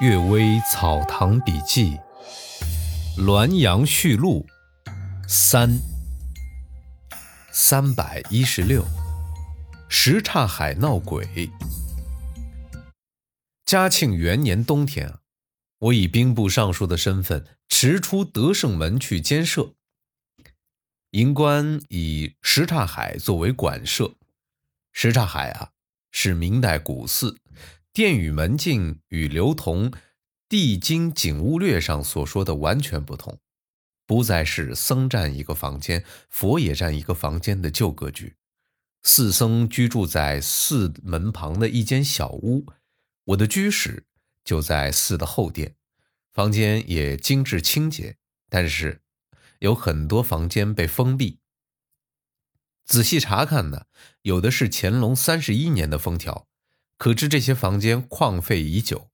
《岳微草堂笔记》《滦阳序录》三三百一十六，什刹海闹鬼。嘉庆元年冬天，我以兵部尚书的身份驰出德胜门去监舍。营官以什刹海作为馆舍。什刹海啊，是明代古寺。殿宇门径与刘同《地经景物略》上所说的完全不同，不再是僧占一个房间，佛也占一个房间的旧格局。四僧居住在寺门旁的一间小屋，我的居室就在寺的后殿，房间也精致清洁，但是有很多房间被封闭。仔细查看呢，有的是乾隆三十一年的封条。可知这些房间旷废已久。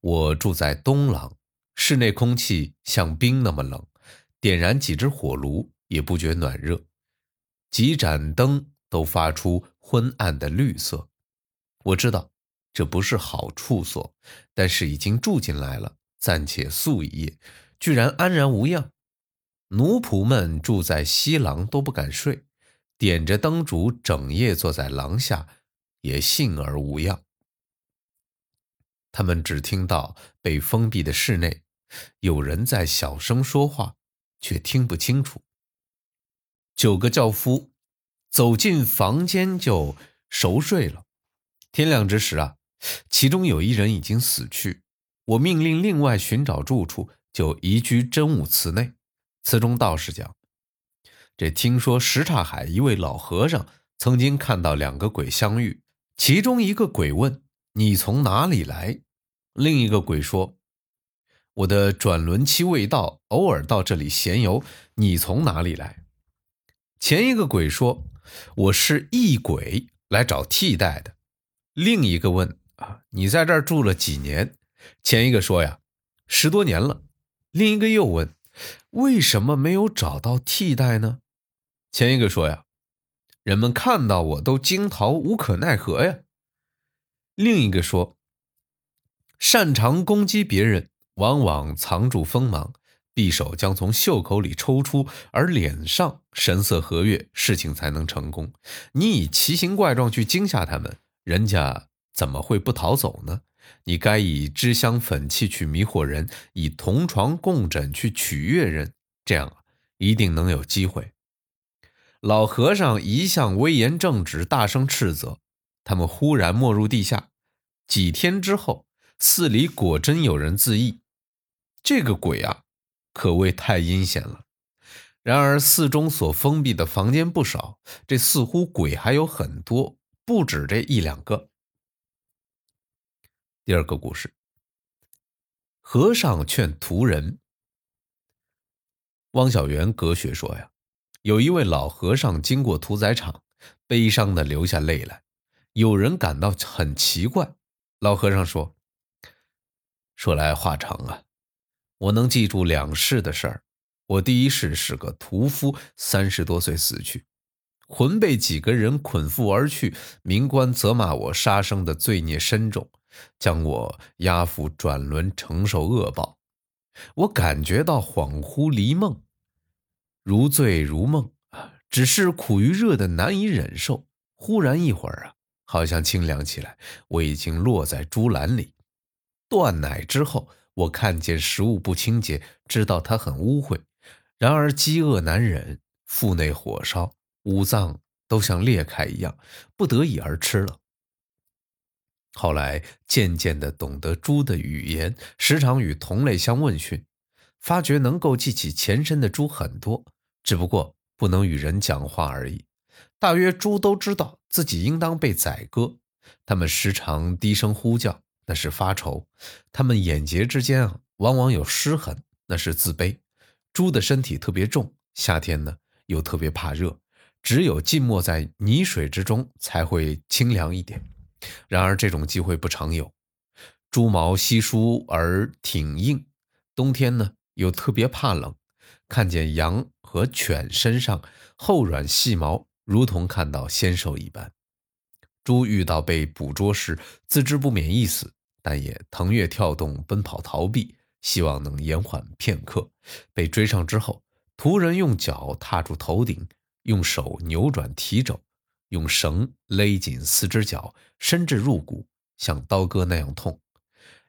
我住在东廊，室内空气像冰那么冷，点燃几只火炉也不觉暖热，几盏灯都发出昏暗的绿色。我知道这不是好处所，但是已经住进来了，暂且宿一夜，居然安然无恙。奴仆们住在西廊都不敢睡，点着灯烛整夜坐在廊下。也幸而无恙。他们只听到被封闭的室内有人在小声说话，却听不清楚。九个轿夫走进房间就熟睡了。天亮之时啊，其中有一人已经死去。我命令另外寻找住处，就移居真武祠内。祠中道士讲：“这听说什刹海一位老和尚曾经看到两个鬼相遇。”其中一个鬼问：“你从哪里来？”另一个鬼说：“我的转轮期未到，偶尔到这里闲游。”你从哪里来？前一个鬼说：“我是异鬼，来找替代的。”另一个问：“啊，你在这儿住了几年？”前一个说：“呀，十多年了。”另一个又问：“为什么没有找到替代呢？”前一个说：“呀。”人们看到我都惊逃，无可奈何呀。另一个说：“擅长攻击别人，往往藏住锋芒，匕首将从袖口里抽出，而脸上神色和悦，事情才能成功。你以奇形怪状去惊吓他们，人家怎么会不逃走呢？你该以脂香粉气去迷惑人，以同床共枕去取悦人，这样一定能有机会。”老和尚一向威严正直，大声斥责。他们忽然没入地下。几天之后，寺里果真有人自缢。这个鬼啊，可谓太阴险了。然而寺中所封闭的房间不少，这似乎鬼还有很多，不止这一两个。第二个故事：和尚劝徒人。汪小元隔学说呀。有一位老和尚经过屠宰场，悲伤的流下泪来。有人感到很奇怪。老和尚说：“说来话长啊，我能记住两世的事儿。我第一世是个屠夫，三十多岁死去，魂被几个人捆缚而去。民官责骂我杀生的罪孽深重，将我押赴转轮承受恶报。我感觉到恍惚离梦。”如醉如梦啊，只是苦于热的难以忍受。忽然一会儿啊，好像清凉起来。我已经落在猪栏里，断奶之后，我看见食物不清洁，知道它很污秽。然而饥饿难忍，腹内火烧，五脏都像裂开一样，不得已而吃了。后来渐渐的懂得猪的语言，时常与同类相问讯。发觉能够记起前身的猪很多，只不过不能与人讲话而已。大约猪都知道自己应当被宰割，它们时常低声呼叫，那是发愁；它们眼睫之间啊，往往有湿痕，那是自卑。猪的身体特别重，夏天呢又特别怕热，只有浸没在泥水之中才会清凉一点。然而这种机会不常有。猪毛稀疏而挺硬，冬天呢。又特别怕冷，看见羊和犬身上厚软细毛，如同看到仙兽一般。猪遇到被捕捉时，自知不免一死，但也腾跃跳动、奔跑逃避，希望能延缓片刻。被追上之后，途人用脚踏住头顶，用手扭转蹄肘，用绳勒紧四只脚，深至入骨，像刀割那样痛。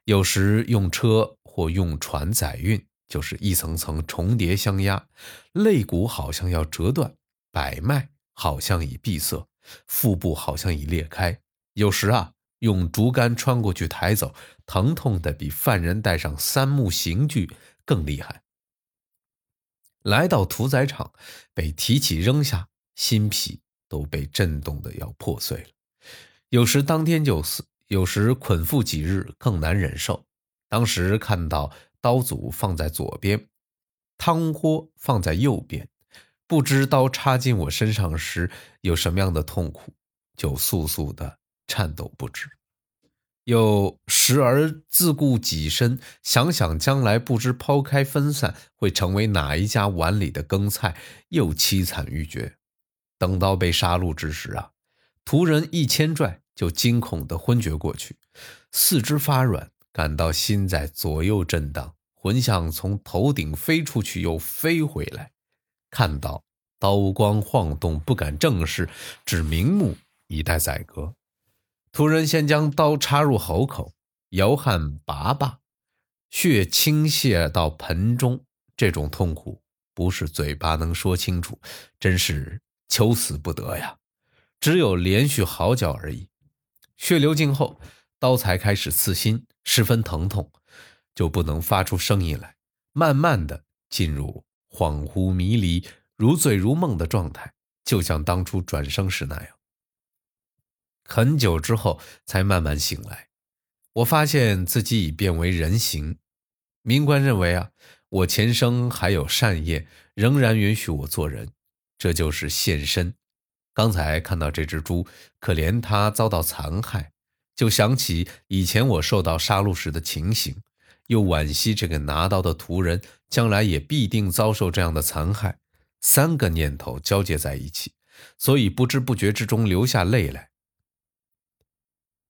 有时用车或用船载运，就是一层层重叠相压，肋骨好像要折断，百脉好像已闭塞，腹部好像已裂开。有时啊。用竹竿穿过去抬走，疼痛的比犯人带上三木刑具更厉害。来到屠宰场，被提起扔下，心脾都被震动的要破碎了。有时当天就死，有时捆缚几日更难忍受。当时看到刀俎放在左边，汤锅放在右边，不知刀插进我身上时有什么样的痛苦，就簌簌的。颤抖不止，又时而自顾己身，想想将来不知抛开分散会成为哪一家碗里的羹菜，又凄惨欲绝。等到被杀戮之时啊，仆人一牵拽，就惊恐的昏厥过去，四肢发软，感到心在左右震荡，魂像从头顶飞出去又飞回来，看到刀光晃动，不敢正视，只明目以待宰割。途人先将刀插入喉口，摇撼拔拔，血倾泻到盆中。这种痛苦不是嘴巴能说清楚，真是求死不得呀！只有连续嚎叫而已。血流尽后，刀才开始刺心，十分疼痛，就不能发出声音来，慢慢的进入恍惚迷离、如醉如梦的状态，就像当初转生时那样。很久之后才慢慢醒来，我发现自己已变为人形。民官认为啊，我前生还有善业，仍然允许我做人，这就是现身。刚才看到这只猪，可怜它遭到残害，就想起以前我受到杀戮时的情形，又惋惜这个拿刀的屠人将来也必定遭受这样的残害。三个念头交接在一起，所以不知不觉之中流下泪来。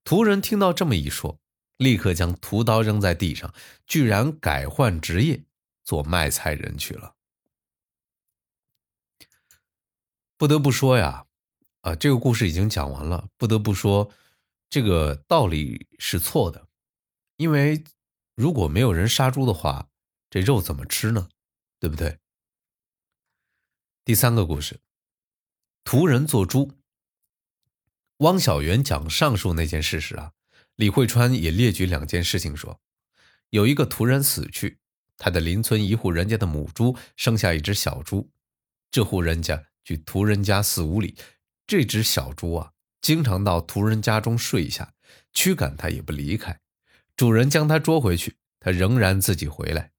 屠人听到这么一说，立刻将屠刀扔在地上，居然改换职业，做卖菜人去了。不得不说呀，啊，这个故事已经讲完了。不得不说，这个道理是错的，因为如果没有人杀猪的话，这肉怎么吃呢？对不对？第三个故事，屠人做猪。汪小元讲上述那件事时啊，李慧川也列举两件事情说：有一个屠人死去，他的邻村一户人家的母猪生下一只小猪，这户人家距屠人家四五里，这只小猪啊，经常到屠人家中睡下，驱赶它也不离开。主人将它捉回去，它仍然自己回来。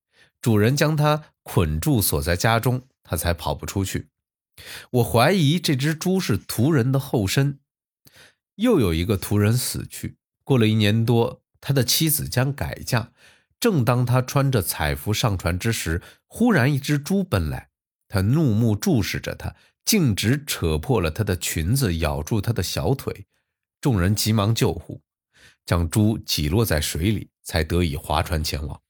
主人将它捆住锁在家中，它才跑不出去。我怀疑这只猪是屠人的后身。又有一个屠人死去，过了一年多，他的妻子将改嫁。正当他穿着彩服上船之时，忽然一只猪奔来，他怒目注视着他，径直扯破了他的裙子，咬住他的小腿。众人急忙救护，将猪挤落在水里，才得以划船前往。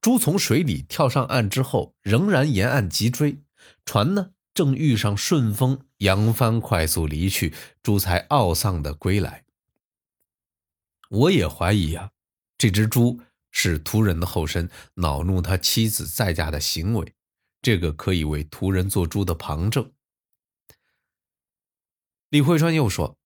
猪从水里跳上岸之后，仍然沿岸急追，船呢？正遇上顺风，扬帆快速离去，猪才懊丧的归来。我也怀疑啊，这只猪是屠人的后身，恼怒他妻子再嫁的行为，这个可以为屠人做猪的旁证。李慧川又说，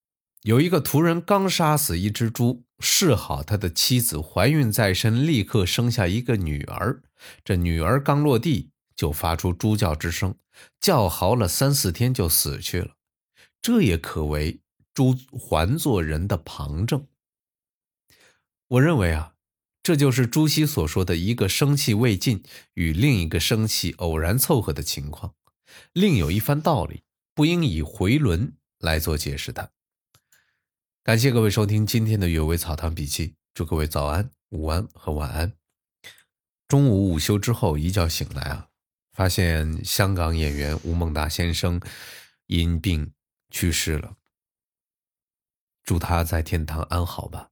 有一个屠人刚杀死一只猪，示好他的妻子怀孕在身，立刻生下一个女儿，这女儿刚落地。就发出猪叫之声，叫嚎了三四天就死去了。这也可为猪还做人的旁证。我认为啊，这就是朱熹所说的一个生气未尽与另一个生气偶然凑合的情况，另有一番道理，不应以回轮来做解释的。感谢各位收听今天的《阅微草堂笔记》，祝各位早安、午安和晚安。中午午休之后一觉醒来啊。发现香港演员吴孟达先生因病去世了，祝他在天堂安好吧。